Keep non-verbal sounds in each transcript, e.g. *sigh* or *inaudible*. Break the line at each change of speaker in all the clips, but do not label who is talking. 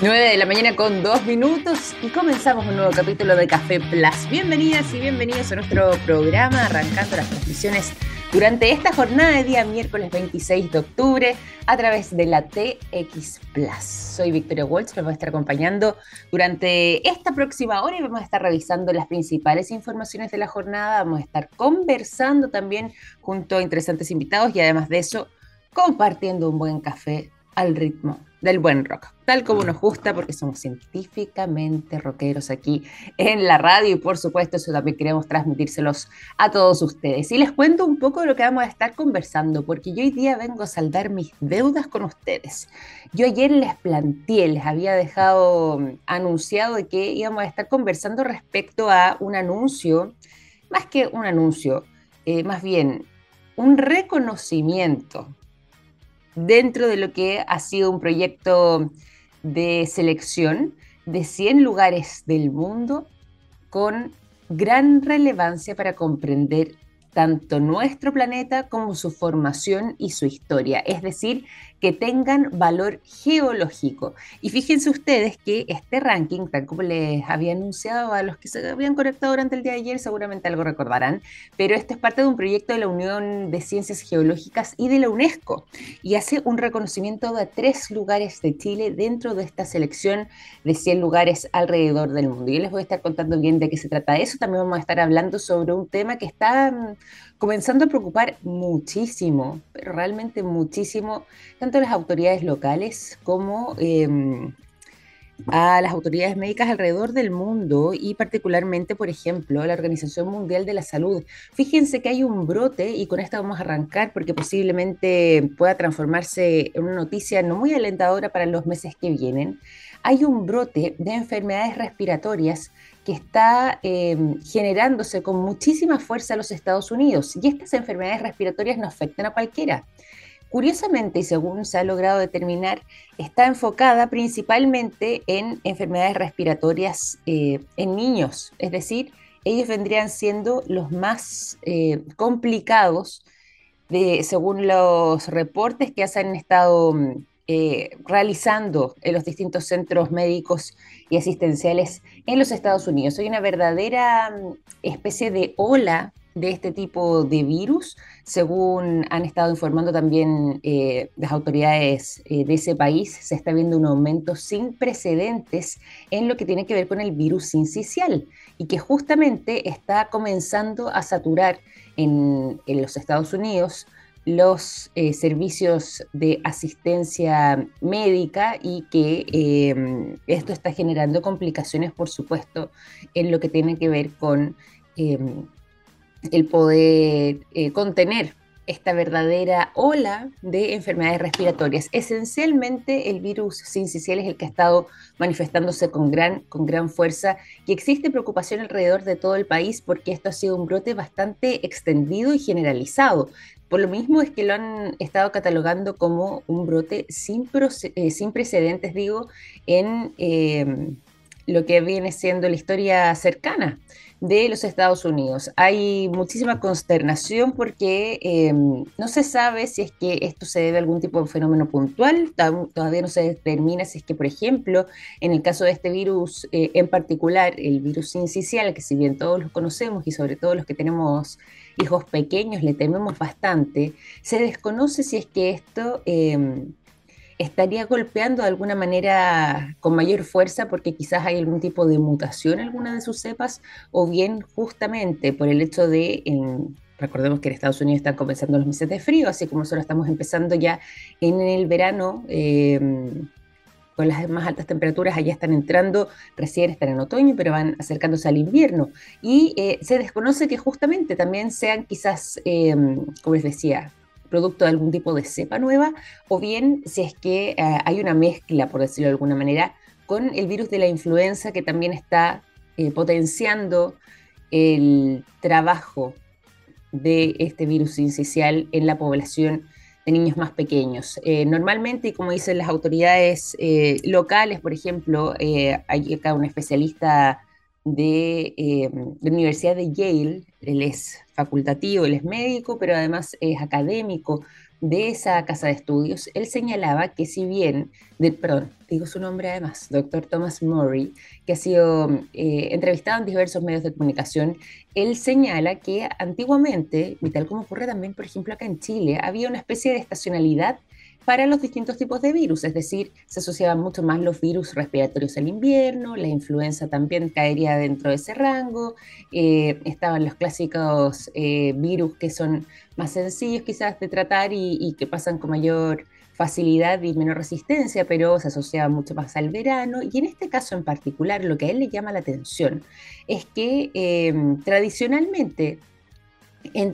9 de la mañana con dos minutos y comenzamos un nuevo capítulo de Café Plus. Bienvenidas y bienvenidos a nuestro programa, arrancando las transmisiones durante esta jornada de día miércoles 26 de octubre a través de la TX Plus. Soy Victoria Waltz, me voy a estar acompañando durante esta próxima hora y vamos a estar revisando las principales informaciones de la jornada, vamos a estar conversando también junto a interesantes invitados y además de eso compartiendo un buen café al ritmo del buen rock, tal como nos gusta, porque somos científicamente rockeros aquí en la radio y por supuesto eso también queremos transmitírselos a todos ustedes. Y les cuento un poco de lo que vamos a estar conversando, porque yo hoy día vengo a saldar mis deudas con ustedes. Yo ayer les planteé, les había dejado mm, anunciado de que íbamos a estar conversando respecto a un anuncio, más que un anuncio, eh, más bien un reconocimiento dentro de lo que ha sido un proyecto de selección de 100 lugares del mundo con gran relevancia para comprender tanto nuestro planeta como su formación y su historia, es decir, que tengan valor geológico. Y fíjense ustedes que este ranking, tal como les había anunciado a los que se habían conectado durante el día de ayer, seguramente algo recordarán, pero este es parte de un proyecto de la Unión de Ciencias Geológicas y de la UNESCO y hace un reconocimiento de tres lugares de Chile dentro de esta selección de 100 lugares alrededor del mundo. Yo les voy a estar contando bien de qué se trata eso. También vamos a estar hablando sobre un tema que está comenzando a preocupar muchísimo, pero realmente muchísimo, tanto a las autoridades locales como em, a las autoridades médicas alrededor del mundo y particularmente, por ejemplo, la Organización Mundial de la Salud. Fíjense que hay un brote y con esto vamos a arrancar porque posiblemente pueda transformarse en una noticia no muy alentadora para los meses que vienen. Hay un brote de enfermedades respiratorias que está em, generándose con muchísima fuerza en los Estados Unidos y estas enfermedades respiratorias no afectan a cualquiera. Curiosamente, y según se ha logrado determinar, está enfocada principalmente en enfermedades respiratorias eh, en niños, es decir, ellos vendrían siendo los más eh, complicados de, según los reportes que se han estado eh, realizando en los distintos centros médicos y asistenciales en los Estados Unidos. Hay una verdadera mm, especie de ola de este tipo de virus, según han estado informando también eh, las autoridades eh, de ese país, se está viendo un aumento sin precedentes en lo que tiene que ver con el virus sincicial y que justamente está comenzando a saturar en los Estados Unidos los eh, servicios de asistencia médica y que em, esto está generando complicaciones, por supuesto, en lo que tiene que ver con em, el poder eh, contener esta verdadera ola de enfermedades respiratorias. Esencialmente el virus sincicial es el que ha estado manifestándose con gran, con gran fuerza y existe preocupación alrededor de todo el país porque esto ha sido un brote bastante extendido y generalizado. Por lo mismo es que lo han estado catalogando como un brote sin, eh, sin precedentes, digo, en em, lo que viene siendo la historia cercana de los Estados Unidos. Hay muchísima consternación porque em, no se sabe si es que esto se debe a algún tipo de fenómeno puntual, todavía no se determina si es que, por ejemplo, en el caso de este virus eh, en particular, el virus sincicial, que si bien todos lo conocemos y sobre todo los que tenemos hijos pequeños le tememos bastante, se desconoce si es que esto em, estaría golpeando de alguna manera con mayor fuerza porque quizás hay algún tipo de mutación en alguna de sus cepas o bien justamente por el hecho de... recordemos que en Estados Unidos están comenzando los meses de frío, así como solo estamos empezando ya en el verano, em, con las más altas temperaturas, allá están entrando, recién están en otoño, pero van acercándose al invierno. Y eh, se desconoce que justamente también sean quizás, em, como les decía, producto de algún tipo de cepa nueva, o bien si es que eh, hay una mezcla, por decirlo de alguna manera, con el virus de la influenza que también está eh, potenciando el trabajo de este virus incisional en la población de niños más pequeños. Eh, normalmente, como dicen las autoridades locales, por ejemplo, hay acá un especialista de, eh, la Universidad de Yale. Él es facultativo, él es médico, pero además es académico de esa casa de estudios, él señalaba que si bien, de, perdón, digo su nombre además, doctor Thomas Murray, que ha sido eh, entrevistado en diversos medios de comunicación, él señala que antiguamente, y tal como ocurre también, por ejemplo, acá en Chile, había una especie de estacionalidad para los distintos tipos de virus, es decir, se asociaban mucho más los virus respiratorios al invierno, la influenza también caería dentro de ese rango, eh, estaban los clásicos eh, virus que son más sencillos quizás de tratar y, que pasan con mayor facilidad y menor resistencia, pero se asociaban mucho más al verano. Y en este caso en particular, lo que a él le llama la atención es que eh, tradicionalmente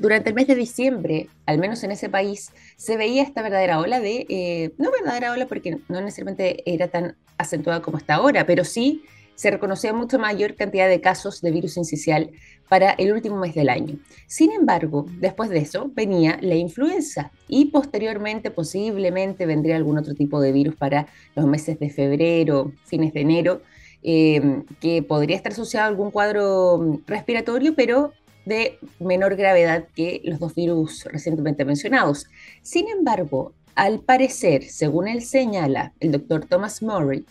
durante el mes de diciembre, al menos en ese país, se veía esta verdadera ola de, eh, no verdadera ola porque no necesariamente era tan acentuada como está ahora, pero sí se reconocía mucho mayor cantidad de casos de virus incisional para el último mes del año. Sin embargo, después de eso venía la influenza y posteriormente posiblemente vendría algún otro tipo de virus para los meses de febrero, fines de enero, eh, que podría estar asociado a algún cuadro respiratorio, pero de menor gravedad que los dos virus recientemente mencionados. Sin embargo, al parecer, según él señala el doctor Thomas Murray,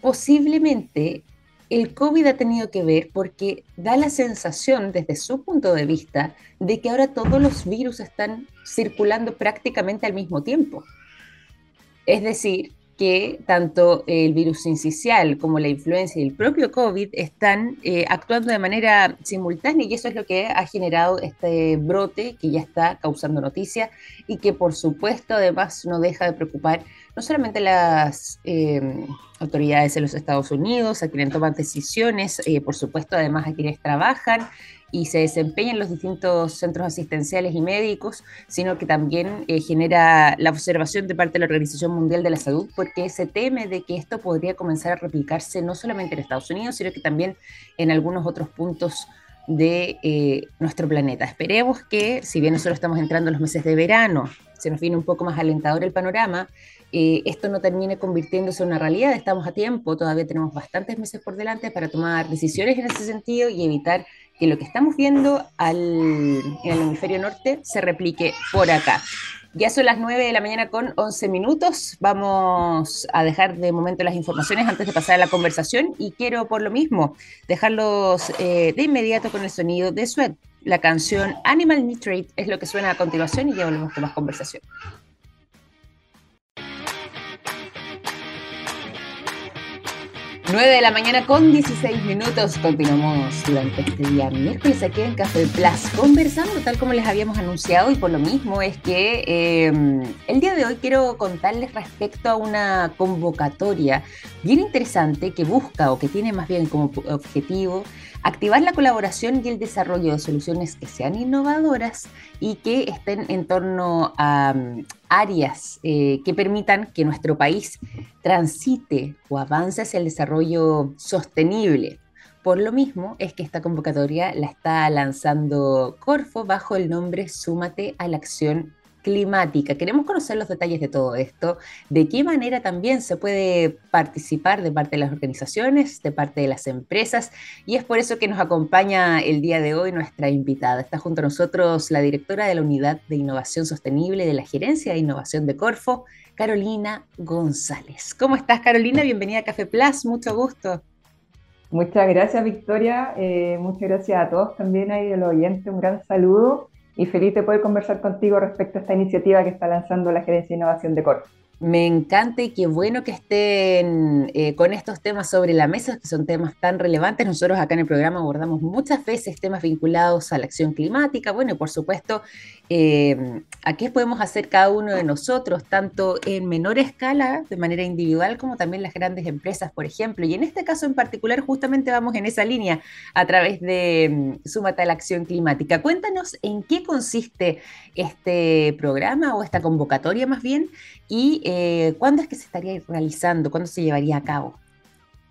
posiblemente el COVID ha tenido que ver porque da la sensación desde su punto de vista de que ahora todos los virus están circulando prácticamente al mismo tiempo. Es decir, que tanto el virus sincicial como la influenza y el propio COVID están eh, actuando de manera simultánea y eso es lo que ha generado este brote que ya está causando noticia y que por supuesto además no deja de preocupar no solamente las eh, autoridades de los Estados Unidos, a quienes toman decisiones, eh, por supuesto además a quienes trabajan y se desempeña en los distintos centros asistenciales y médicos, sino que también eh, genera la observación de parte de la Organización Mundial de la Salud, porque se teme de que esto podría comenzar a replicarse no solamente en Estados Unidos, sino que también en algunos otros puntos de eh, nuestro planeta. Esperemos que, si bien nosotros estamos entrando en los meses de verano, se nos viene un poco más alentador el panorama, eh, esto no termine convirtiéndose en una realidad. Estamos a tiempo, todavía tenemos bastantes meses por delante para tomar decisiones en ese sentido y evitar que lo que estamos viendo en el hemisferio norte se replique por acá. Ya son las 9 de la mañana con 11 minutos. Vamos a dejar de momento las informaciones antes de pasar a la conversación y quiero por lo mismo dejarlos eh, de inmediato con el sonido de Sweat. La canción Animal Nitrate es lo que suena a continuación y ya volvemos con más conversación. 9 de la mañana con 16 minutos. Continuamos durante este día miércoles aquí en Café Plus conversando tal como les habíamos anunciado y por lo mismo es que em, el día de hoy quiero contarles respecto a una convocatoria bien interesante que busca o que tiene más bien como objetivo activar la colaboración y el desarrollo de soluciones que sean innovadoras y que estén en torno a mm, áreas eh, que permitan que nuestro país transite o avance hacia el desarrollo sostenible. Por lo mismo es que esta convocatoria la está lanzando Corfo bajo el nombre Súmate a la Acción climática. Queremos conocer los detalles de todo esto, de qué manera también se puede participar de parte de las organizaciones, de parte de las empresas, y es por eso que nos acompaña el día de hoy nuestra invitada. Está junto a nosotros la directora de la Unidad de Innovación Sostenible de la Gerencia de Innovación de Corfo, Carolina González. ¿Cómo estás, Carolina? Bienvenida a Café Plus, mucho gusto.
Muchas gracias, Victoria. Eh, muchas gracias a todos también ahí los oyentes. Un gran saludo y feliz de poder conversar contigo respecto a esta iniciativa que está lanzando la Gerencia de Innovación de Corp.
Me encanta y qué bueno que estén eh, con estos temas sobre la mesa, que son temas tan relevantes. Nosotros acá en el programa abordamos muchas veces temas vinculados a la acción climática, bueno, y por supuesto, eh, a qué podemos hacer cada uno de nosotros, tanto en menor escala, de manera individual, como también las grandes empresas, por ejemplo. Y en este caso en particular, justamente vamos en esa línea a través de mm, Súmate a la Acción Climática. Cuéntanos en qué consiste este programa o esta convocatoria más bien y eh, cuándo es que se estaría realizando, cuándo se llevaría a cabo.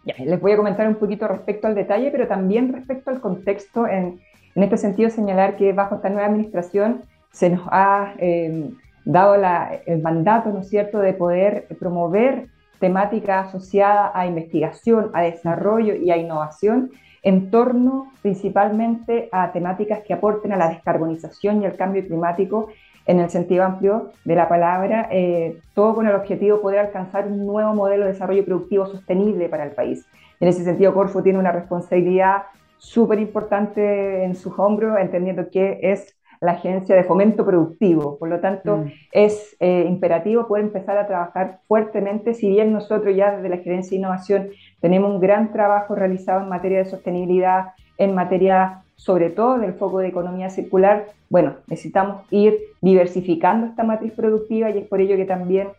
Ya, les voy a comentar un poquito respecto al detalle, pero también respecto al contexto, en, en este sentido señalar que bajo esta nueva administración se nos ha eh, dado el mandato, ¿no es cierto?, de poder promover temáticas asociadas a investigación, a desarrollo y a innovación en torno principalmente a temáticas que aporten a la descarbonización y al cambio climático en el sentido amplio de la palabra, eh, todo con el objetivo de poder alcanzar un nuevo modelo de desarrollo productivo sostenible para el país. En ese sentido, Corfo tiene una responsabilidad súper importante en sus hombros, entendiendo que es la agencia de fomento productivo. Por lo tanto, mm. es eh, imperativo poder empezar a trabajar fuertemente, si bien nosotros ya desde la Gerencia de Innovación tenemos un gran trabajo realizado en materia de sostenibilidad, en materia sobre todo del foco de economía circular, bueno, necesitamos ir diversificando esta matriz productiva y es por ello que también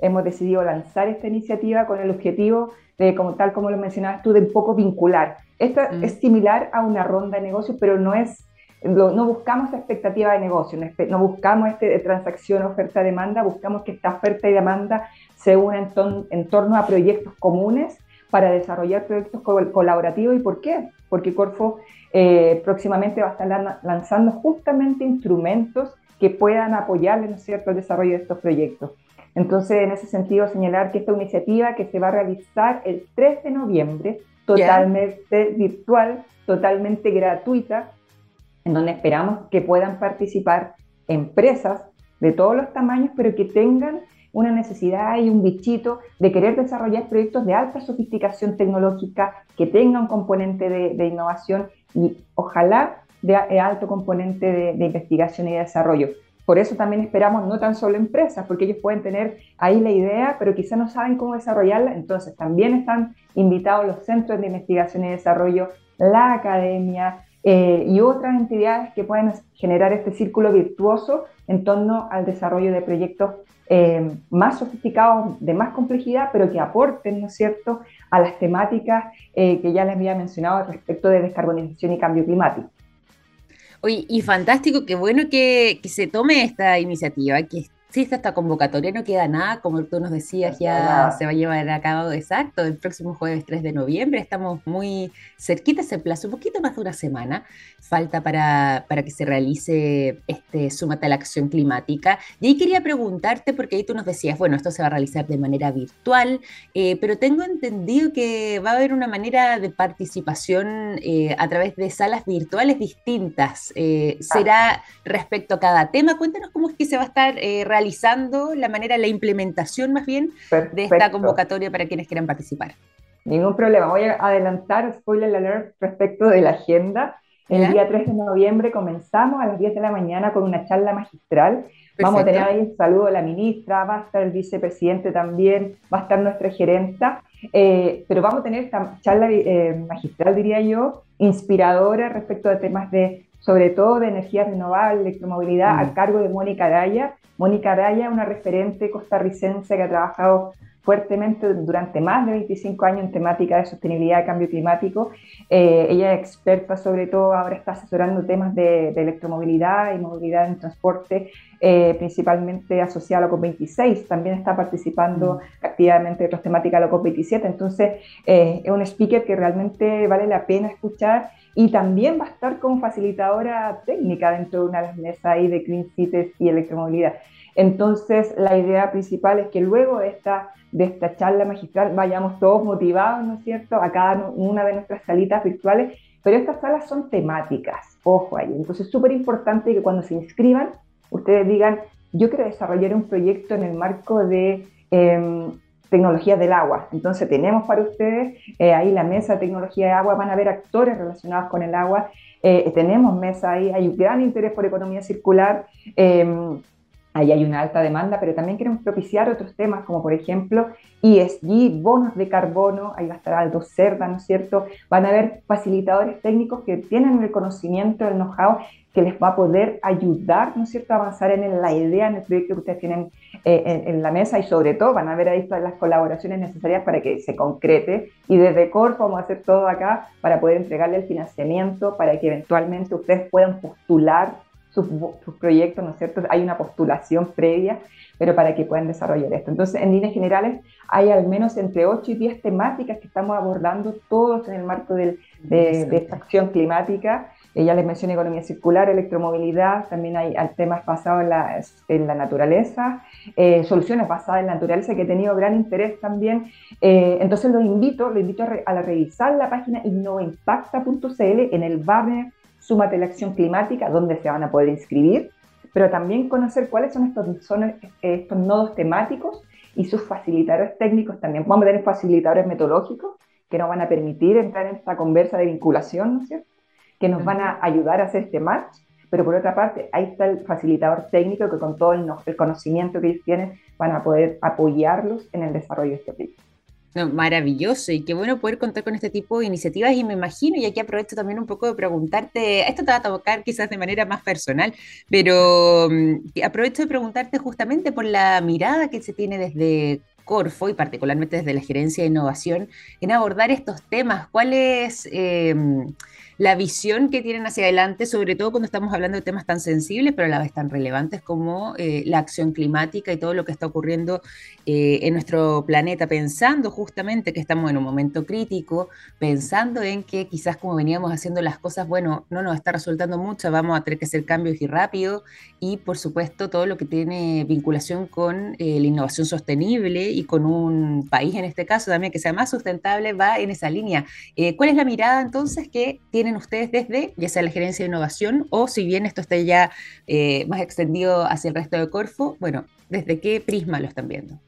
hemos decidido lanzar esta iniciativa con el objetivo de, como tal como lo mencionabas tú, de un poco vincular. Esto mm. es similar a una ronda de negocios, pero no es no buscamos expectativa de negocio, no, buscamos este de transacción, oferta, demanda, buscamos que esta oferta y demanda se unan en, torno a proyectos comunes para desarrollar proyectos colaborativos. ¿Y por qué? Porque Corfo eh, próximamente va a estar lanzando justamente instrumentos que puedan apoyar ¿no cierto?, el desarrollo de estos proyectos. Entonces, en ese sentido, señalar que esta iniciativa que se va a realizar el 3 de noviembre, totalmente virtual, totalmente gratuita, en donde esperamos que puedan participar empresas de todos los tamaños, pero que tengan una necesidad y un bichito de querer desarrollar proyectos de alta sofisticación tecnológica, que tengan un componente de, innovación y ojalá de, alto componente de, de, investigación y desarrollo. Por eso también esperamos no tan solo empresas, porque ellos pueden tener ahí la idea, pero quizá no saben cómo desarrollarla. Entonces también están invitados los centros de investigación y desarrollo, la academia, eh, y otras entidades que pueden generar este círculo virtuoso en torno al desarrollo de proyectos eh, más sofisticados, de más complejidad, pero que aporten, ¿no es cierto?, a las temáticas eh, que ya les había mencionado respecto de descarbonización y cambio climático.
Oye, y fantástico, qué bueno que, que se tome esta iniciativa, que Sí, esta convocatoria no queda nada, como tú nos decías, ya se va a llevar a cabo exacto el próximo jueves 3 de noviembre. Estamos muy cerquita ese plazo, un poquito más de una semana. Falta para, para que se realice este Súmate a la Acción Climática. Y ahí quería preguntarte, porque ahí tú nos decías, bueno, esto se va a realizar de manera virtual, eh, pero tengo entendido que va a haber una manera de participación eh, a través de salas virtuales distintas. Eh, ¿Será respecto a cada tema? Cuéntanos cómo es que se va a estar realizando la manera, la implementación más bien de esta convocatoria para quienes quieran participar.
Ningún problema. Voy a adelantar, spoiler alert, respecto de la agenda. El día 3 de noviembre comenzamos a las 10 de la mañana con una charla magistral. Vamos a tener ahí un saludo a la ministra, va a estar el vicepresidente también, va a estar nuestra gerenta, eh, pero vamos a tener esta charla eh, magistral, diría yo, inspiradora respecto a temas de sobre todo de energía renovable, electromovilidad, a mm. cargo de Mónica Araya. Mónica Araya, una referente costarricense que ha trabajado fuertemente durante más de 25 años en temática de sostenibilidad y cambio climático. Eh, ella es experta sobre todo, ahora está asesorando temas de, electromovilidad y movilidad en transporte, eh, principalmente asociada a la COP26. También está participando mm. activamente en otras temáticas de la COP27. Entonces, eh, es un speaker que realmente vale la pena escuchar y también va a estar como facilitadora técnica dentro de una de las mesas ahí de Clean Cities y electromovilidad. Entonces, la idea principal es que luego de esta, charla magistral vayamos todos motivados, ¿no es cierto?, a cada una de nuestras salitas virtuales, pero estas salas son temáticas, ojo ahí. Entonces, es súper importante que cuando se inscriban, ustedes digan, yo quiero desarrollar un proyecto en el marco de eh, tecnologías del agua. Entonces tenemos para ustedes eh, ahí la mesa de tecnología de agua, van a ver actores relacionados con el agua, eh, tenemos mesa ahí, hay un gran interés por economía circular, em, ahí hay una alta demanda, pero también queremos propiciar otros temas como por ejemplo ESG, bonos de carbono, ahí va a estar Aldo Cerda, ¿no es cierto? Van a haber facilitadores técnicos que tienen el conocimiento, el know-how que les va a poder ayudar, ¿no es cierto?, a avanzar en la idea, en el proyecto que ustedes tienen eh, en, la mesa y sobre todo van a ver ahí todas las colaboraciones necesarias para que se concrete y desde Corfo vamos a hacer todo acá para poder entregarle el financiamiento para que eventualmente ustedes puedan postular sus, sus proyectos, ¿no es cierto? Hay una postulación previa, pero para que puedan desarrollar esto. Entonces, en líneas generales, hay al menos entre 8 y 10 temáticas que estamos abordando todos en el marco de, de esta acción climática ya les mencioné economía circular, electromovilidad, también hay, temas basados en la, en la naturaleza, eh, soluciones basadas en la naturaleza que he tenido gran interés también. Eh, entonces los invito, los invito a, revisar la página innovaimpacta.cl en el banner Súmate la acción climática, donde se van a poder inscribir. pero también conocer cuáles son estos, son estos nodos temáticos y sus facilitadores técnicos también. Vamos a tener facilitadores metodológicos que nos van a permitir entrar en esta conversa de vinculación, ¿no es cierto? Que nos van a ayudar a hacer este match, pero por otra parte, ahí está el facilitador técnico que con todo el, el conocimiento que ellos tienen van a poder apoyarlos en el desarrollo de este proyecto
maravilloso y qué bueno poder contar con este tipo de iniciativas y me imagino, y aquí aprovecho también un poco de preguntarte, esto te va a tocar quizás de manera más personal, pero mm, aprovecho de preguntarte justamente por la mirada que se tiene desde Corfo y particularmente desde la gerencia de innovación en abordar estos temas. ¿Cuál es... Eh, la visión que tienen hacia adelante, sobre todo cuando estamos hablando de temas tan sensibles, pero a la vez tan relevantes como eh, la acción climática y todo lo que está ocurriendo eh, en nuestro planeta, pensando justamente que estamos en un momento crítico, pensando en que quizás como veníamos haciendo las cosas, bueno, no nos está resultando mucho, vamos a tener que hacer cambios y rápido, y por supuesto todo lo que tiene vinculación con eh, la innovación sostenible y con un país en este caso también que sea más sustentable, va en esa línea. ¿Cuál es la mirada entonces que tiene ustedes desde, ya sea la gerencia de innovación o si bien esto está ya eh, más extendido hacia el resto de Corfo, bueno, ¿desde qué prisma lo están viendo?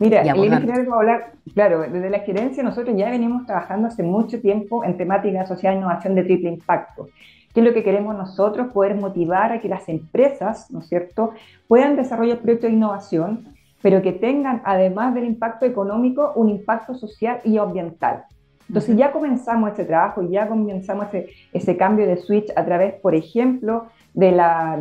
Mira, hablar, claro, desde la gerencia nosotros ya venimos trabajando hace mucho tiempo en temática social e innovación de triple impacto. ¿Qué es lo que queremos nosotros? Poder motivar a que las empresas, ¿no es cierto?, puedan desarrollar proyectos de innovación, pero que tengan, además del impacto económico, un impacto social y ambiental. Entonces ya comenzamos este trabajo, ya comenzamos ese, cambio de switch a través, por ejemplo, de, la,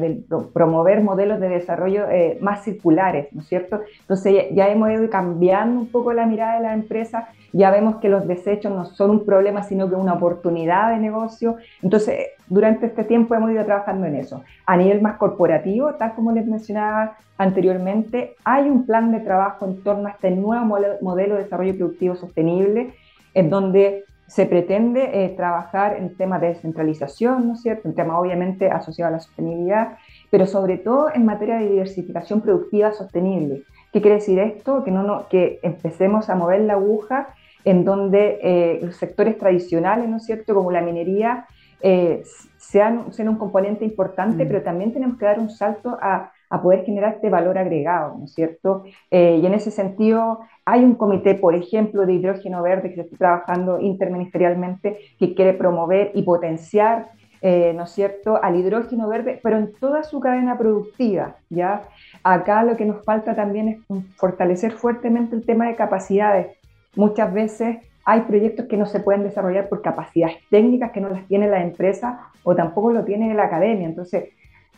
promover modelos de desarrollo eh, más circulares, ¿no es cierto? Entonces ya, hemos ido cambiando un poco la mirada de la empresa, ya vemos que los desechos no son un problema, sino que una oportunidad de negocio. Entonces, durante este tiempo hemos ido trabajando en eso. A nivel más corporativo, tal como les mencionaba anteriormente, hay un plan de trabajo en torno a este nuevo modelo de desarrollo productivo sostenible en donde se pretende eh, trabajar en temas de descentralización, ¿no es cierto? En temas obviamente asociados a la sostenibilidad, pero sobre todo en materia de diversificación productiva sostenible. ¿Qué quiere decir esto? Que, no, no, que empecemos a mover la aguja en donde eh, los sectores tradicionales, ¿no es cierto?, como la minería, eh, sean, sean, un componente importante, mm. pero también tenemos que dar un salto a a poder generar este valor agregado, ¿no es cierto? Eh, y en ese sentido, hay un comité, por ejemplo, de hidrógeno verde que se está trabajando interministerialmente que quiere promover y potenciar, eh, ¿no es cierto?, al hidrógeno verde, pero en toda su cadena productiva, ¿ya? Acá lo que nos falta también es fortalecer fuertemente el tema de capacidades. Muchas veces hay proyectos que no se pueden desarrollar por capacidades técnicas que no las tiene la empresa o tampoco lo tiene la academia. Entonces,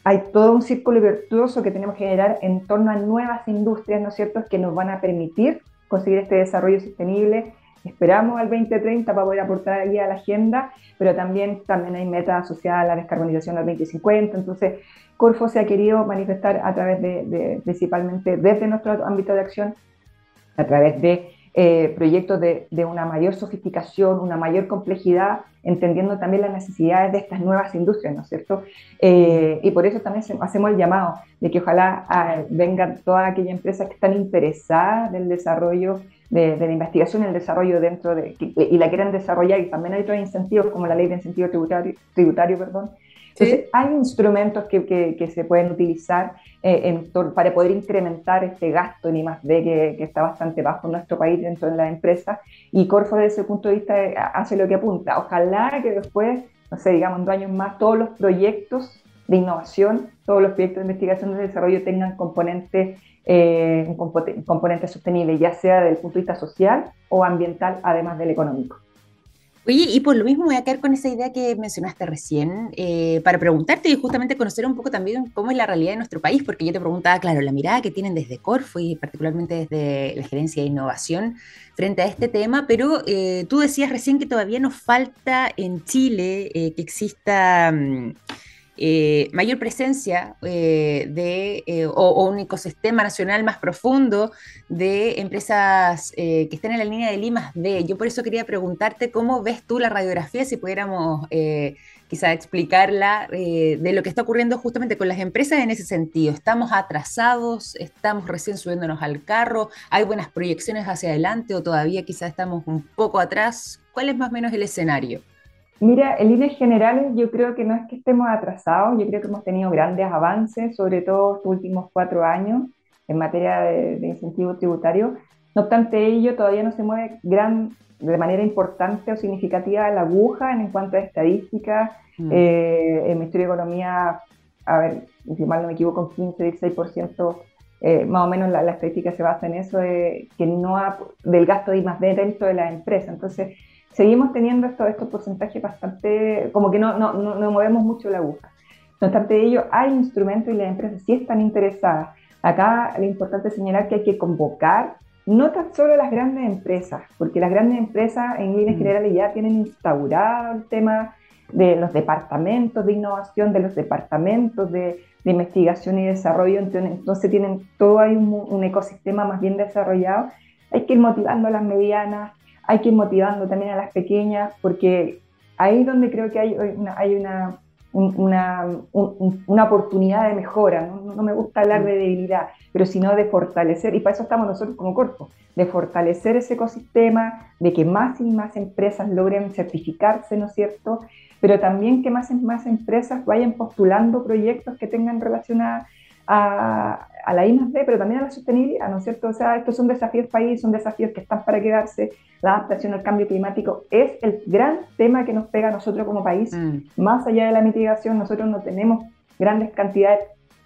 hay todo un círculo virtuoso que tenemos que generar en torno a nuevas industrias, ¿no es cierto?, que nos van a permitir conseguir este desarrollo sostenible. Esperamos al 2030 para poder aportar ahí a la agenda, pero también, también hay metas asociadas a la descarbonización al 2050. Entonces, Corfo se ha querido manifestar a través de principalmente desde nuestro ámbito de acción, a través de eh, proyectos de, una mayor sofisticación, una mayor complejidad, entendiendo también las necesidades de estas nuevas industrias, ¿no es cierto? Eh, y por eso también hacemos el llamado de que ojalá ah, vengan todas aquellas empresas que están interesadas en el desarrollo de, la investigación el desarrollo dentro de, y la quieren desarrollar, y también hay otros incentivos como la ley de incentivo tributario, tributario perdón, entonces, hay instrumentos que, que, se pueden utilizar eh, para poder incrementar este gasto en I+.D. Que, que está bastante bajo en nuestro país dentro de la empresa y Corfo desde ese punto de vista eh, hace lo que apunta. Ojalá que después, no sé, digamos en dos años más, todos los proyectos de innovación, todos los proyectos de investigación y desarrollo tengan componentes eh, componente sostenible, ya sea desde el punto de vista social o ambiental, además del económico.
Oye, y por lo mismo voy a quedar con esa idea que mencionaste recién, eh, para preguntarte y justamente conocer un poco también cómo es la realidad de nuestro país, porque yo te preguntaba, claro, la mirada que tienen desde Corfo y particularmente desde la gerencia de innovación frente a este tema, pero eh, tú decías recién que todavía nos falta en Chile eh, que exista... Mm, eh, mayor presencia eh, de, eh, o, un ecosistema nacional más profundo de empresas que estén en la línea del I más D. Yo por eso quería preguntarte cómo ves tú la radiografía, si pudiéramos quizá explicarla, de lo que está ocurriendo justamente con las empresas en ese sentido. ¿Estamos atrasados? ¿Estamos recién subiéndonos al carro? ¿Hay buenas proyecciones hacia adelante o todavía quizá estamos un poco atrás? ¿Cuál es más o menos el escenario?
Mira, en líneas generales yo creo que no es que estemos atrasados, yo creo que hemos tenido grandes avances, sobre todo estos últimos cuatro años en materia de, de incentivo tributario. No obstante ello, todavía no se mueve gran, de manera importante o significativa la aguja en cuanto a estadísticas. Mm. Eh, el Ministerio de Economía, a ver, si mal no me equivoco, 15, 16%, eh, más o menos la, estadística se basa en eso, de, que no del gasto de I más D dentro de la empresa. Entonces, seguimos teniendo estos, estos porcentajes bastante, como que no, no, no, movemos mucho la aguja. No obstante ello, hay instrumentos y las empresas sí están interesadas. Acá lo importante es señalar que hay que convocar no tan solo las grandes empresas, porque las grandes empresas en líneas mm. generales ya tienen instaurado el tema de los departamentos de innovación, de los departamentos de, investigación y desarrollo, entonces, tienen todo ahí un, ecosistema más bien desarrollado. Hay que ir motivando a las medianas, hay que ir motivando también a las pequeñas, porque ahí es donde creo que hay hay una una oportunidad de mejora. ¿no? me gusta hablar de debilidad, pero sino de fortalecer, y para eso estamos nosotros como cuerpo, de fortalecer ese ecosistema, de que más y más empresas logren certificarse, ¿no es cierto? Pero también que más y más empresas vayan postulando proyectos que tengan relación a, a, la I+D, pero también a la sostenibilidad, ¿no es cierto? O sea, estos son desafíos país, son desafíos que están para quedarse. La adaptación al cambio climático es el gran tema que nos pega a nosotros como país. Mm. Más allá de la mitigación, nosotros no tenemos grandes cantidades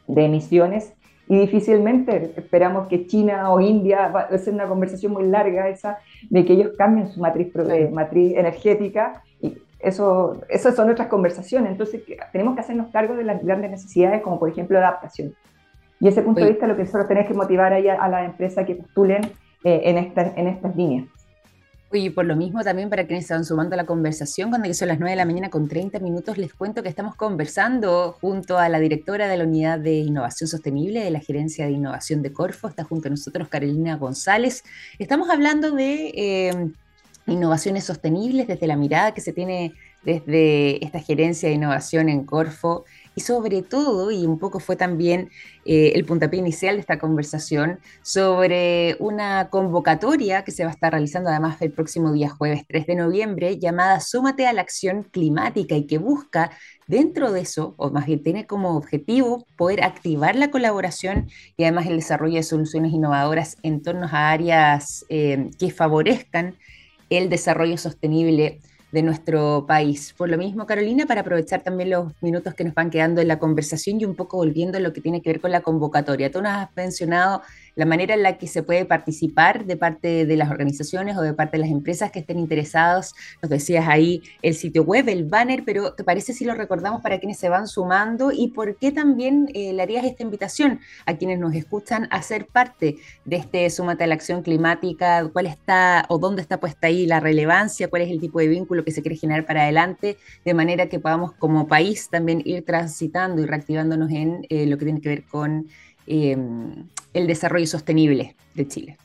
de emisiones y difícilmente esperamos que China o India, va a ser una conversación muy larga esa, de que ellos cambien su matriz, eh, matriz energética y eso, esas son nuestras conversaciones. Entonces, tenemos que hacernos cargo de las grandes necesidades, como por ejemplo la adaptación. Y ese punto de vista lo que nosotros tenemos que motivar ahí a, la empresa que postulen eh, en, estas, en estas líneas.
Y por lo mismo también para quienes están sumando a la conversación, cuando son las 9 de la mañana con 30 minutos, les cuento que estamos conversando junto a la directora de la Unidad de Innovación Sostenible de la Gerencia de Innovación de Corfo, está junto a nosotros Carolina González. Estamos hablando de eh, innovaciones sostenibles desde la mirada que se tiene desde esta gerencia de innovación en Corfo y sobre todo, y un poco fue también eh, el puntapié inicial de esta conversación, sobre una convocatoria que se va a estar realizando además el próximo día jueves 3 de noviembre, llamada Súmate a la acción climática y que busca dentro de eso, o más bien tiene como objetivo poder activar la colaboración y además el desarrollo de soluciones innovadoras en torno a áreas eh, que favorezcan el desarrollo sostenible de nuestro país. Por lo mismo, Carolina, para aprovechar también los minutos que nos van quedando en la conversación y un poco volviendo a lo que tiene que ver con la convocatoria. Tú nos has mencionado la manera en la que se puede participar de parte de las organizaciones o de parte de las empresas que estén interesados. Nos decías ahí el sitio web, el banner, pero ¿te parece si lo recordamos para quienes se van sumando y por qué también eh, le harías esta invitación a quienes nos escuchan a ser parte de este Súmate a la Acción Climática? ¿Cuál está o dónde está puesta ahí la relevancia? ¿Cuál es el tipo de vínculo que se quiere generar para adelante? De manera que podamos como país también ir transitando y reactivándonos en eh, lo que tiene que ver con Em, el desarrollo sostenible de Chile.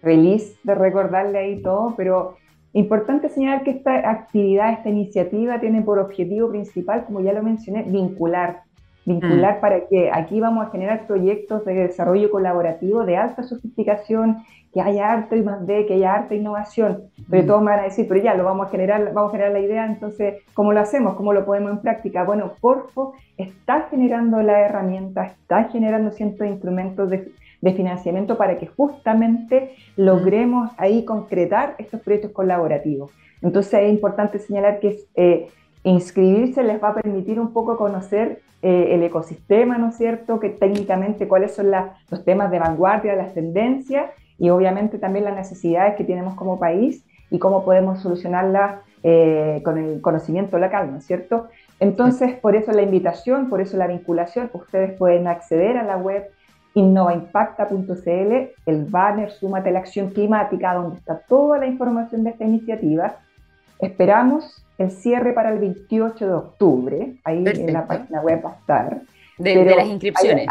Feliz de recordarle ahí todo, pero importante señalar que esta actividad, esta iniciativa tiene por objetivo principal, como ya lo mencioné, vincular. Vincular mm. para que aquí vamos a generar proyectos de desarrollo colaborativo de alta sofisticación, que haya arte y más de, que haya arte e innovación. Pero mm. todos me van a decir, pero ya, lo vamos a generar, vamos a generar la idea, entonces, ¿cómo lo hacemos? ¿Cómo lo podemos en práctica? Bueno, Porfo está generando la herramienta, está generando cientos de instrumentos de, financiamiento para que justamente logremos ahí concretar estos proyectos colaborativos. Entonces es importante señalar que eh, inscribirse les va a permitir un poco conocer eh, el ecosistema, ¿no es cierto? Que técnicamente cuáles son los temas de vanguardia, las tendencias y obviamente también las necesidades que tenemos como país y cómo podemos solucionarlas eh, con el conocimiento local, ¿no es cierto? Entonces, por eso la invitación, por eso la vinculación, ustedes pueden acceder a la web innovaimpacta.cl, el banner Súmate a la Acción Climática, donde está toda la información de esta iniciativa. Esperamos el cierre para el 28 de octubre, ahí en la página web va a estar.
De, las inscripciones.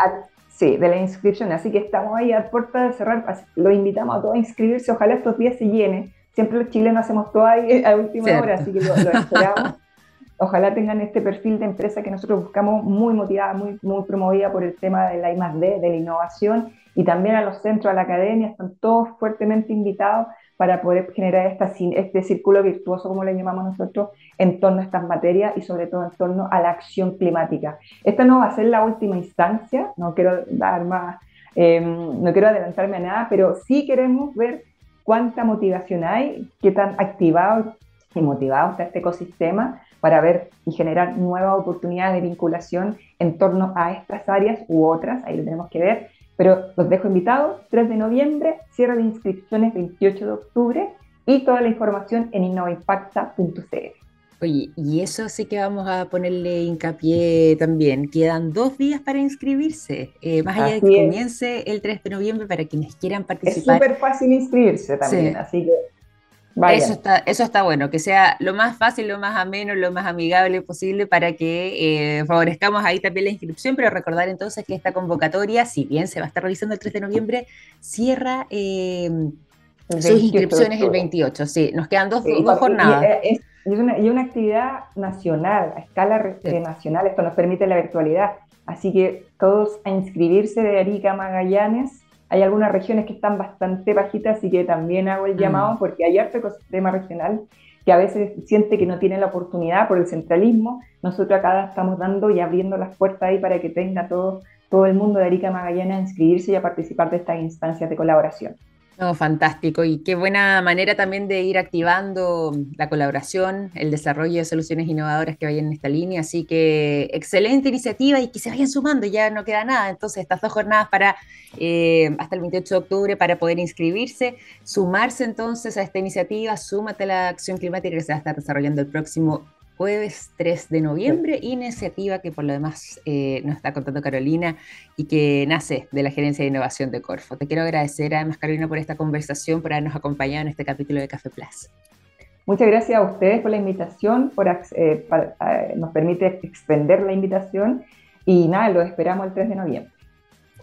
Sí, de la inscripción. Así que estamos ahí a puerta de cerrar. Lo invitamos a todos a inscribirse. Ojalá estos días se llenen. Siempre los chilenos hacemos todo ahí *laughs* a última hora, así que lo, esperamos. Ojalá tengan este perfil de empresa que nosotros buscamos muy motivada, muy, muy promovida por el tema de la I+D, de la innovación y también a los centros, a la academia, están todos fuertemente invitados para poder generar esta, este círculo virtuoso, como le llamamos nosotros, en torno a estas materias y sobre todo en torno a la acción climática. Esta no va a ser la última instancia, no quiero dar más, em, no quiero adelantarme a nada, pero sí queremos ver cuánta motivación hay, qué tan activado y motivado está este ecosistema para ver y generar nuevas oportunidades de vinculación en torno a estas áreas u otras, ahí lo tenemos que ver, pero los dejo invitados, 3 de noviembre, cierre de inscripciones 28 de octubre y toda la información en innovaimpacta.cl.
Oye, y eso sí que vamos a ponerle hincapié también. Quedan dos días para inscribirse, eh, más allá de que comience el 3 de noviembre para quienes quieran participar.
Es súper fácil inscribirse también, así que
eso está, eso está bueno, que sea lo más fácil, lo más ameno, lo más amigable posible para que eh, favorezcamos ahí también la inscripción, pero recordar entonces que esta convocatoria, si bien se va a estar realizando el 3 de noviembre, cierra eh, sus inscripciones el 28, sí, nos quedan dos, jornadas.
Y, una, y, una, actividad nacional, a escala nacional, esto nos permite la virtualidad, así que todos a inscribirse de Arica Magallanes hay algunas regiones que están bastante bajitas, y que también hago el mm. llamado porque hay harto ecosistema regional que a veces siente que no tiene la oportunidad por el centralismo. Nosotros acá estamos dando y abriendo las puertas ahí para que tenga todo, todo el mundo de Arica Magallanes a inscribirse y a participar de estas instancias de colaboración.
No, fantástico. Y qué buena manera también de ir activando la colaboración, el desarrollo de soluciones innovadoras que vayan en esta línea. Así que excelente iniciativa y que se vayan sumando, ya no queda nada. Entonces, estas dos jornadas para eh, hasta el 28 de octubre para poder inscribirse, sumarse entonces a esta iniciativa, súmate a la acción climática que se va a estar desarrollando el próximo jueves 3 de noviembre, iniciativa que por lo demás eh, nos está contando Carolina y que nace de la Gerencia de Innovación de Corfo. Te quiero agradecer además, Carolina, por esta conversación, por habernos acompañado en este capítulo de Café Plus.
Muchas gracias a ustedes por la invitación, por, eh, nos permite extender la invitación y nada, lo esperamos el 3 de noviembre.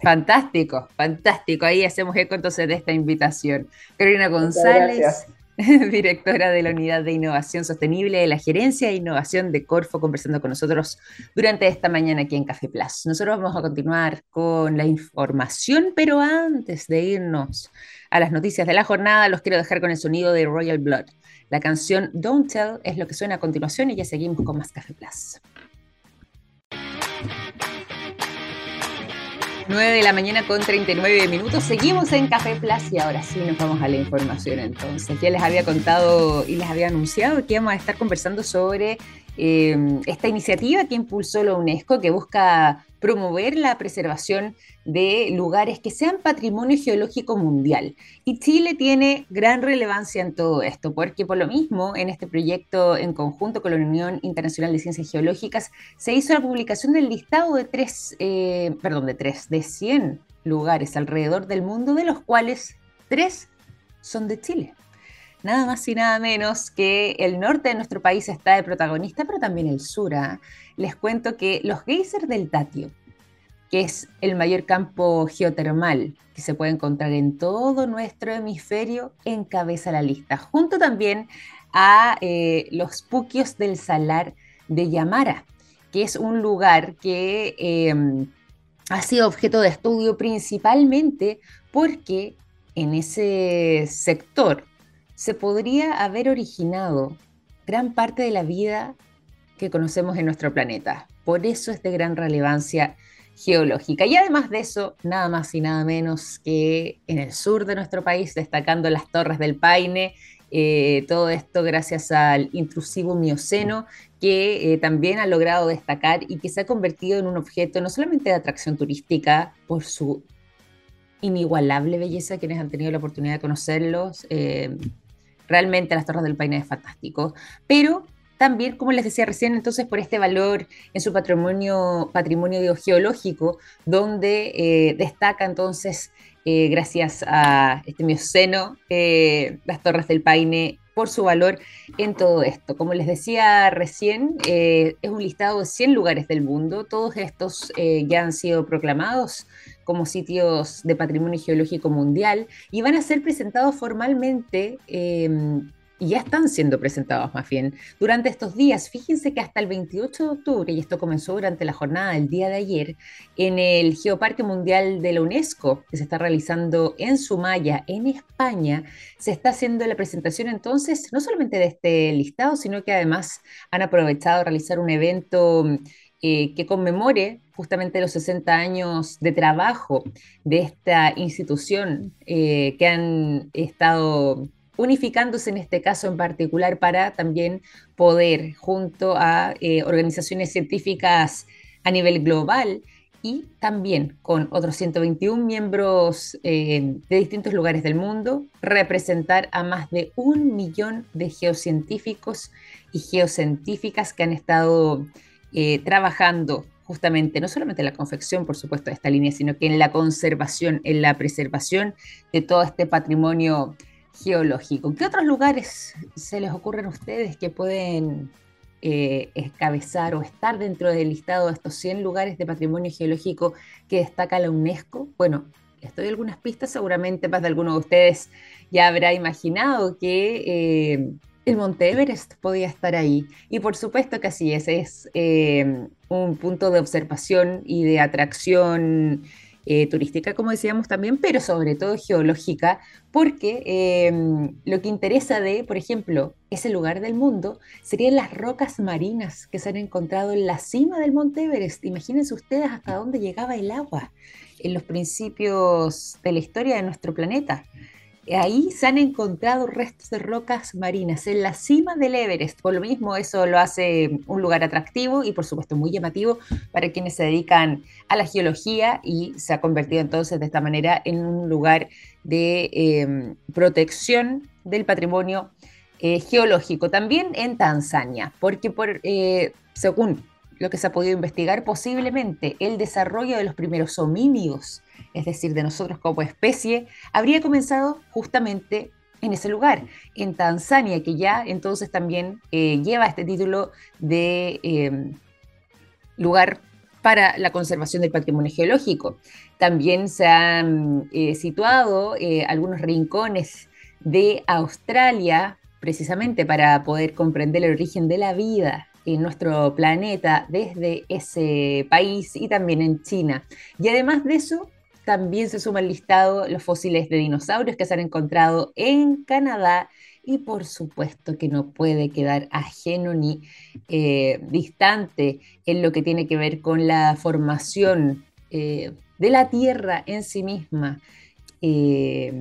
Fantástico, fantástico. Ahí hacemos eco entonces de esta invitación. Carolina González. *laughs* directora de la Unidad de Innovación Sostenible de la Gerencia de Innovación de Corfo, conversando con nosotros durante esta mañana aquí en Café Plus. Nosotros vamos a continuar con la información, pero antes de irnos a las noticias de la jornada, los quiero dejar con el sonido de Royal Blood. La canción Don't Tell es lo que suena a continuación y ya seguimos con más Café Plus. 9 de la mañana con 39 minutos. Seguimos en Café Plus y ahora sí nos vamos a la información entonces. Ya les había contado y les había anunciado que íbamos a estar conversando sobre Em, esta iniciativa que impulsó la UNESCO que busca promover la preservación de lugares que sean patrimonio geológico mundial. Y Chile tiene gran relevancia en todo esto, porque por lo mismo en este proyecto en conjunto con la Unión Internacional de Ciencias Geológicas se hizo la publicación del listado de tres, eh, perdón, de tres, de 100 lugares alrededor del mundo, de los cuales tres son de Chile nada más y nada menos que el norte de nuestro país está de protagonista, pero también el sur. ¿ah? Les cuento que los geysers del Tatio, que es el mayor campo geotermal que se puede encontrar en todo nuestro hemisferio, encabeza la lista, junto también a eh, los puquios del Salar de Yamara, que es un lugar que em, ha sido objeto de estudio principalmente porque en ese sector se podría haber originado gran parte de la vida que conocemos en nuestro planeta. Por eso es de gran relevancia geológica. Y además de eso, nada más y nada menos que en el sur de nuestro país, destacando las Torres del Paine, eh, todo esto gracias al intrusivo mioceno que eh, también ha logrado destacar y que se ha convertido en un objeto no solamente de atracción turística por su inigualable belleza, quienes han tenido la oportunidad de conocerlos, eh, Realmente las Torres del Paine es fantástico. Pero también, como les decía recién, entonces por este valor en su patrimonio, patrimonio geológico, donde eh, destaca entonces, eh, gracias a este mioceno, eh, las Torres del Paine por su valor en todo esto. Como les decía recién, es un listado de 100 lugares del mundo, todos estos ya han sido proclamados como sitios de patrimonio geológico mundial y van a ser presentados formalmente em, y ya están siendo presentados más bien durante estos días. Fíjense que hasta el 28 de octubre, y esto comenzó durante la jornada del día de ayer, en el Geoparque Mundial de la UNESCO, que se está realizando en Sumaya, en España, se está haciendo la presentación entonces, no solamente de este listado, sino que además han aprovechado a realizar un evento eh, que conmemore justamente los 60 años de trabajo de esta institución eh, que han estado unificándose en este caso en particular para también poder, junto a eh, organizaciones científicas a nivel global y también con otros 121 miembros eh, de distintos lugares del mundo, representar a más de un millón de geocientíficos y geocientíficas que han estado trabajando justamente no solamente en la confección, por supuesto, de esta línea, sino que en la conservación, en la preservación de todo este patrimonio geológico. ¿Qué otros lugares se les ocurren a ustedes que pueden eh, escabezar o estar dentro del listado de estos 100 lugares de patrimonio geológico que destaca la UNESCO? Bueno, les doy algunas pistas, seguramente más de alguno de ustedes ya habrá imaginado que eh, el Monte Everest podía estar ahí. Y por supuesto que así es, es eh, un punto de observación y de atracción eh, turística, como decíamos también, pero sobre todo geológica, porque em, lo que interesa de, por ejemplo, ese lugar del mundo serían las rocas marinas que se han encontrado en la cima del Monte Everest. Imagínense ustedes hasta dónde llegaba el agua en los principios de la historia de nuestro planeta ahí se han encontrado restos de rocas marinas en la cima del Everest. Por lo mismo, eso lo hace un lugar atractivo y, por supuesto, muy llamativo para quienes se dedican a la geología y se ha convertido entonces de esta manera en un lugar de em, protección del patrimonio eh, geológico. También en Tanzania, porque por, eh, según lo que se ha podido investigar, posiblemente el desarrollo de los primeros homínidos es decir, de nosotros como especie, habría comenzado justamente en ese lugar, en Tanzania, que ya entonces también eh, lleva este título de em, lugar para la conservación del patrimonio geológico. También se han eh, situado eh, algunos rincones de Australia, precisamente para poder comprender el origen de la vida en nuestro planeta desde ese país y también en China. Y además de eso, también se suma al listado los fósiles de dinosaurios que se han encontrado en Canadá y por supuesto que no puede quedar ajeno ni eh, distante en lo que tiene que ver con la formación eh, de la Tierra en sí misma, eh,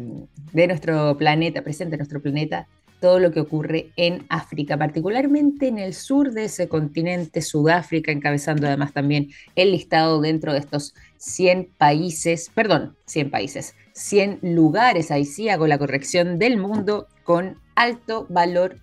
de nuestro planeta, presente en nuestro planeta, todo lo que ocurre en África, particularmente en el sur de ese continente, Sudáfrica, encabezando además también el listado dentro de estos 100 países, perdón, 100 países, 100 lugares, ahí sí hago la corrección del mundo con alto valor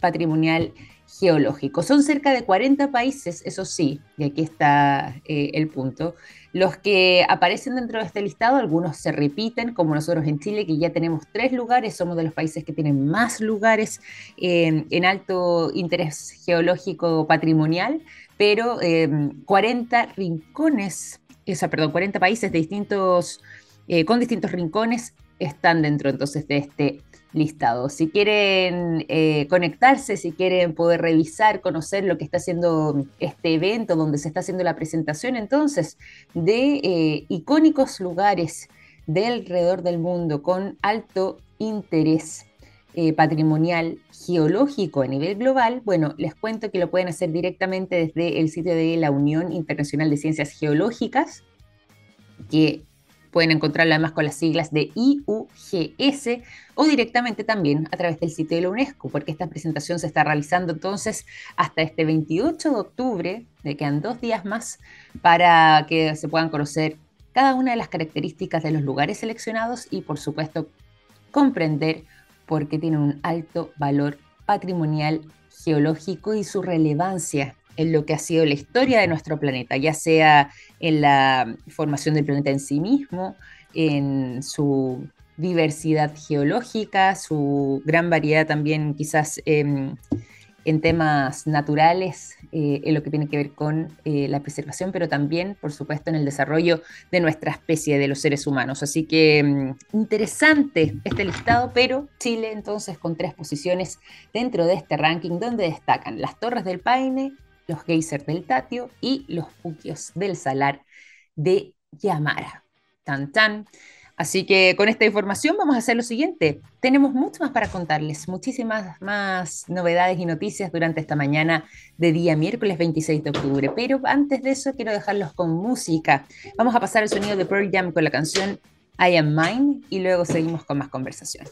patrimonial geológico. Son cerca de 40 países, eso sí, y aquí está eh, el punto, los que aparecen dentro de este listado, algunos se repiten, como nosotros en Chile, que ya tenemos tres lugares, somos de los países que tienen más lugares en alto interés geológico patrimonial, pero 40 em, rincones, o sea, perdón, 40 países de distintos, eh, con distintos rincones están dentro entonces de este listado. Si quieren eh, conectarse, si quieren poder revisar, conocer lo que está haciendo este evento, donde se está haciendo la presentación entonces de eh, icónicos lugares de alrededor del mundo con alto interés eh, patrimonial geológico a nivel global, bueno, les cuento que lo pueden hacer directamente desde el sitio de la Unión Internacional de Ciencias Geológicas, que Pueden encontrarlo además con las siglas de IUGS o directamente también a través del sitio de la UNESCO, porque esta presentación se está realizando entonces hasta este 28 de octubre, de quedan dos días más para que se puedan conocer cada una de las características de los lugares seleccionados y por supuesto comprender por qué tienen un alto valor patrimonial geológico y su relevancia en lo que ha sido la historia de nuestro planeta, ya sea en la formación del planeta en sí mismo, en su diversidad geológica, su gran variedad también quizás em, en temas naturales, eh, en lo que tiene que ver con eh, la preservación, pero también, por supuesto, en el desarrollo de nuestra especie, de los seres humanos. Así que mm, interesante este listado, pero Chile entonces con tres posiciones dentro de este ranking donde destacan las Torres del Paine, los geysers del Tatio y los puquios del Salar de Yamara. Tan tan. Así que con esta información vamos a hacer lo siguiente. Tenemos mucho más para contarles, muchísimas más novedades y noticias durante esta mañana de día miércoles 26 de octubre. Pero antes de eso quiero dejarlos con música. Vamos a pasar el sonido de Pearl Jam con la canción I Am Mine y luego seguimos con más conversación.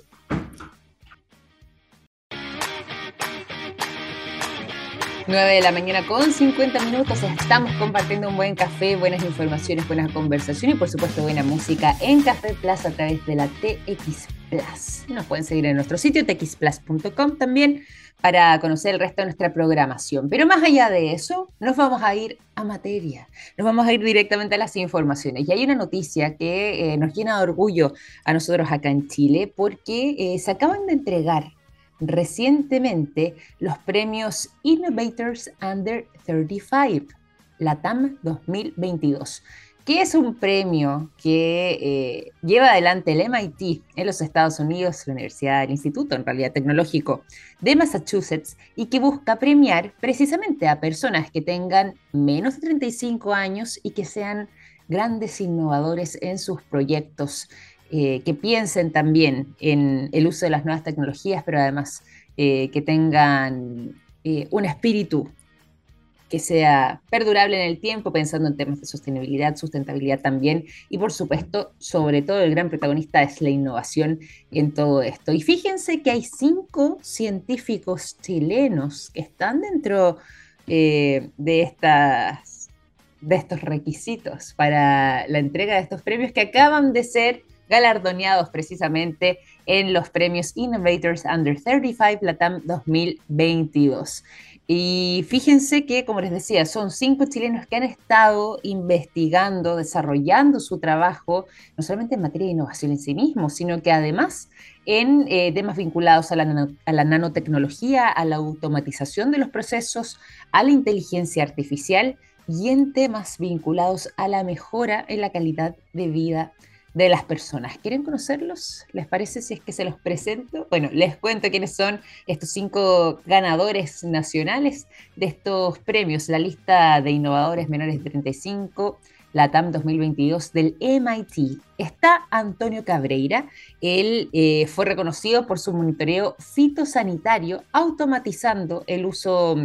9 de la mañana con 50 minutos. Estamos compartiendo un buen café, buenas informaciones, buena conversación y por supuesto buena música en Café Plus a través de la TX Plus. Nos pueden seguir en nuestro sitio txplus.com también para conocer el resto de nuestra programación. Pero más allá de eso, nos vamos a ir a materia, nos vamos a ir directamente a las informaciones. Y hay una noticia que eh, nos llena de orgullo a nosotros acá en Chile porque eh, se acaban de entregar recientemente los premios Innovators Under 35, la TAM 2022 que es un premio que eh, lleva adelante el MIT en los Estados Unidos, la Universidad del Instituto en realidad tecnológico de Massachusetts, y que busca premiar precisamente a personas que tengan menos de 35 años y que sean grandes innovadores en sus proyectos eh, que piensen también en el uso de las nuevas tecnologías, pero además eh, que tengan eh, un espíritu que sea perdurable en el tiempo, pensando en temas de sostenibilidad, sustentabilidad también, y por supuesto, sobre todo el gran protagonista es la innovación en todo esto. Y fíjense que hay cinco científicos chilenos que están dentro de estas de estos requisitos para la entrega de estos premios que acaban de ser galardoneados precisamente en los premios Innovators Under 35 Latam 2022. Y fíjense que, como les decía, son cinco chilenos que han estado investigando, desarrollando su trabajo, no solamente en materia de innovación en sí mismo, sino que además en eh, temas vinculados a la, a la nanotecnología, a la automatización de los procesos, a la inteligencia artificial y en temas vinculados a la mejora en la calidad de vida de las personas. ¿Quieren conocerlos? ¿Les parece si es que se los presento? Bueno, les cuento quiénes son estos cinco ganadores nacionales de estos premios. La lista de innovadores menores de 35, la TAM 2022 del MIT. Está Antonio Cabreira. Él eh, fue reconocido por su monitoreo fitosanitario, automatizando el uso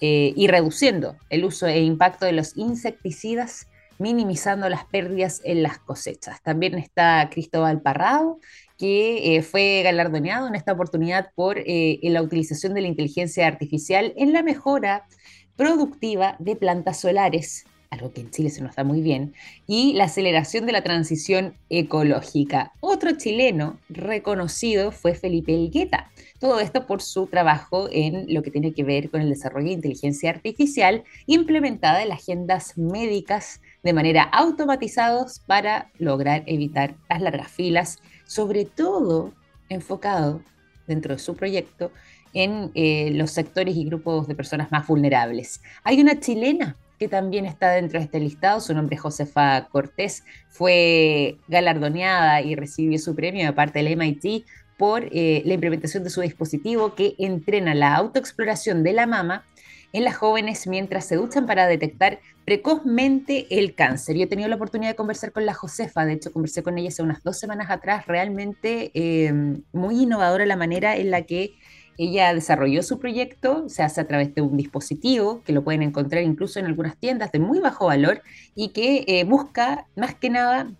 eh, y reduciendo el uso e impacto de los insecticidas minimizando las pérdidas en las cosechas. También está Cristóbal Parrado, que eh, fue galardoneado en esta oportunidad por eh, la utilización de la inteligencia artificial en la mejora productiva de plantas solares, algo que en Chile se nos da muy bien, y la aceleración de la transición ecológica. Otro chileno reconocido fue Felipe Elgueta. Todo esto por su trabajo en lo que tiene que ver con el desarrollo de inteligencia artificial implementada en las agendas médicas de manera automatizados para lograr evitar las largas filas, sobre todo enfocado dentro de su proyecto en eh, los sectores y grupos de personas más vulnerables. Hay una chilena que también está dentro de este listado, su nombre es Josefa Cortés, fue galardoneada y recibió su premio de parte del MIT por eh, la implementación de su dispositivo que entrena la autoexploración de la mama en las jóvenes mientras se duchan para detectar precozmente el cáncer. Yo he tenido la oportunidad de conversar con la Josefa, de hecho conversé con ella hace unas dos semanas atrás, realmente em, muy innovadora la manera en la que ella desarrolló su proyecto, se hace a través de un dispositivo que lo pueden encontrar incluso en algunas tiendas de muy bajo valor y que eh, busca más que nada,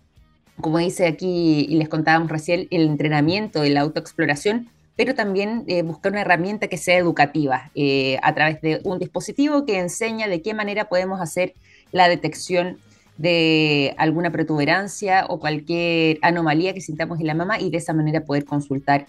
como dice aquí y les contábamos recién, el entrenamiento de la autoexploración pero también eh, buscar una herramienta que sea educativa eh, a través de un dispositivo que enseña de qué manera podemos hacer la detección de alguna protuberancia o cualquier anomalía que sintamos en la mama y de esa manera poder consultar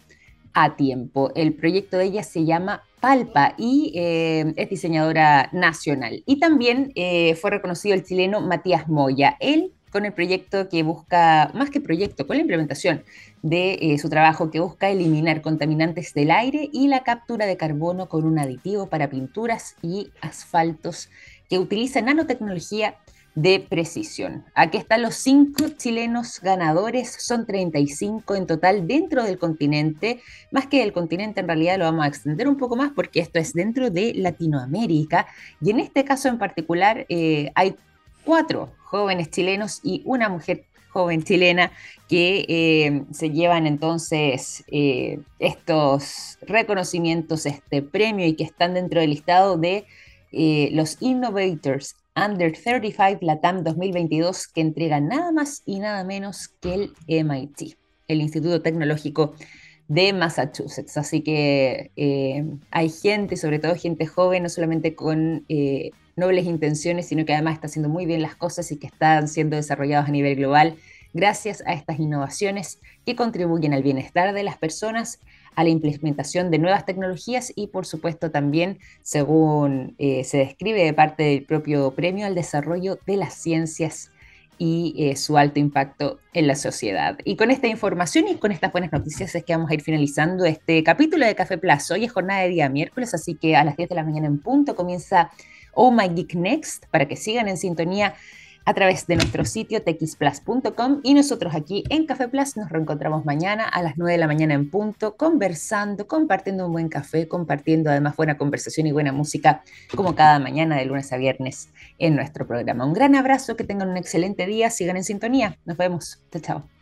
a tiempo. El proyecto de ella se llama Palpa y eh, es diseñadora nacional. Y también fue reconocido el chileno Matías Moya. Él con el proyecto que busca, más que proyecto, con la implementación de eh, su trabajo que busca eliminar contaminantes del aire y la captura de carbono con un aditivo para pinturas y asfaltos que utiliza nanotecnología de precisión. Aquí están los cinco chilenos ganadores, son 35 en total dentro del continente, más que del continente en realidad lo vamos a extender un poco más porque esto es dentro de Latinoamérica y en este caso en particular eh, hay cuatro jóvenes chilenos y una mujer joven chilena que eh, se llevan entonces eh, estos reconocimientos, este premio y que están dentro del listado de los Innovators Under 35 Latam 2022 que entrega nada más y nada menos que el MIT, el Instituto Tecnológico de Massachusetts. Así que eh, hay gente, sobre todo gente joven, no solamente con eh, nobles intenciones, sino que además está haciendo muy bien las cosas y que están siendo desarrollados a nivel global gracias a estas innovaciones que contribuyen al bienestar de las personas a la implementación de nuevas tecnologías y, por supuesto, también, según eh, se describe de parte del propio premio, al desarrollo de las ciencias y eh, su alto impacto en la sociedad. Y con esta información y con estas buenas noticias es que vamos a ir finalizando este capítulo de Café Plus. Hoy es jornada de día miércoles, así que a las 10 de la mañana en punto comienza Oh My Geek Next para que sigan en sintonía a través de nuestro sitio texplus.com y nosotros aquí en Café Plus nos reencontramos mañana a las 9 de la mañana en punto, conversando, compartiendo un buen café, compartiendo además buena conversación y buena música como cada mañana de lunes a viernes en nuestro programa. Un gran abrazo, que tengan un excelente día, sigan en sintonía, nos vemos, chao chao.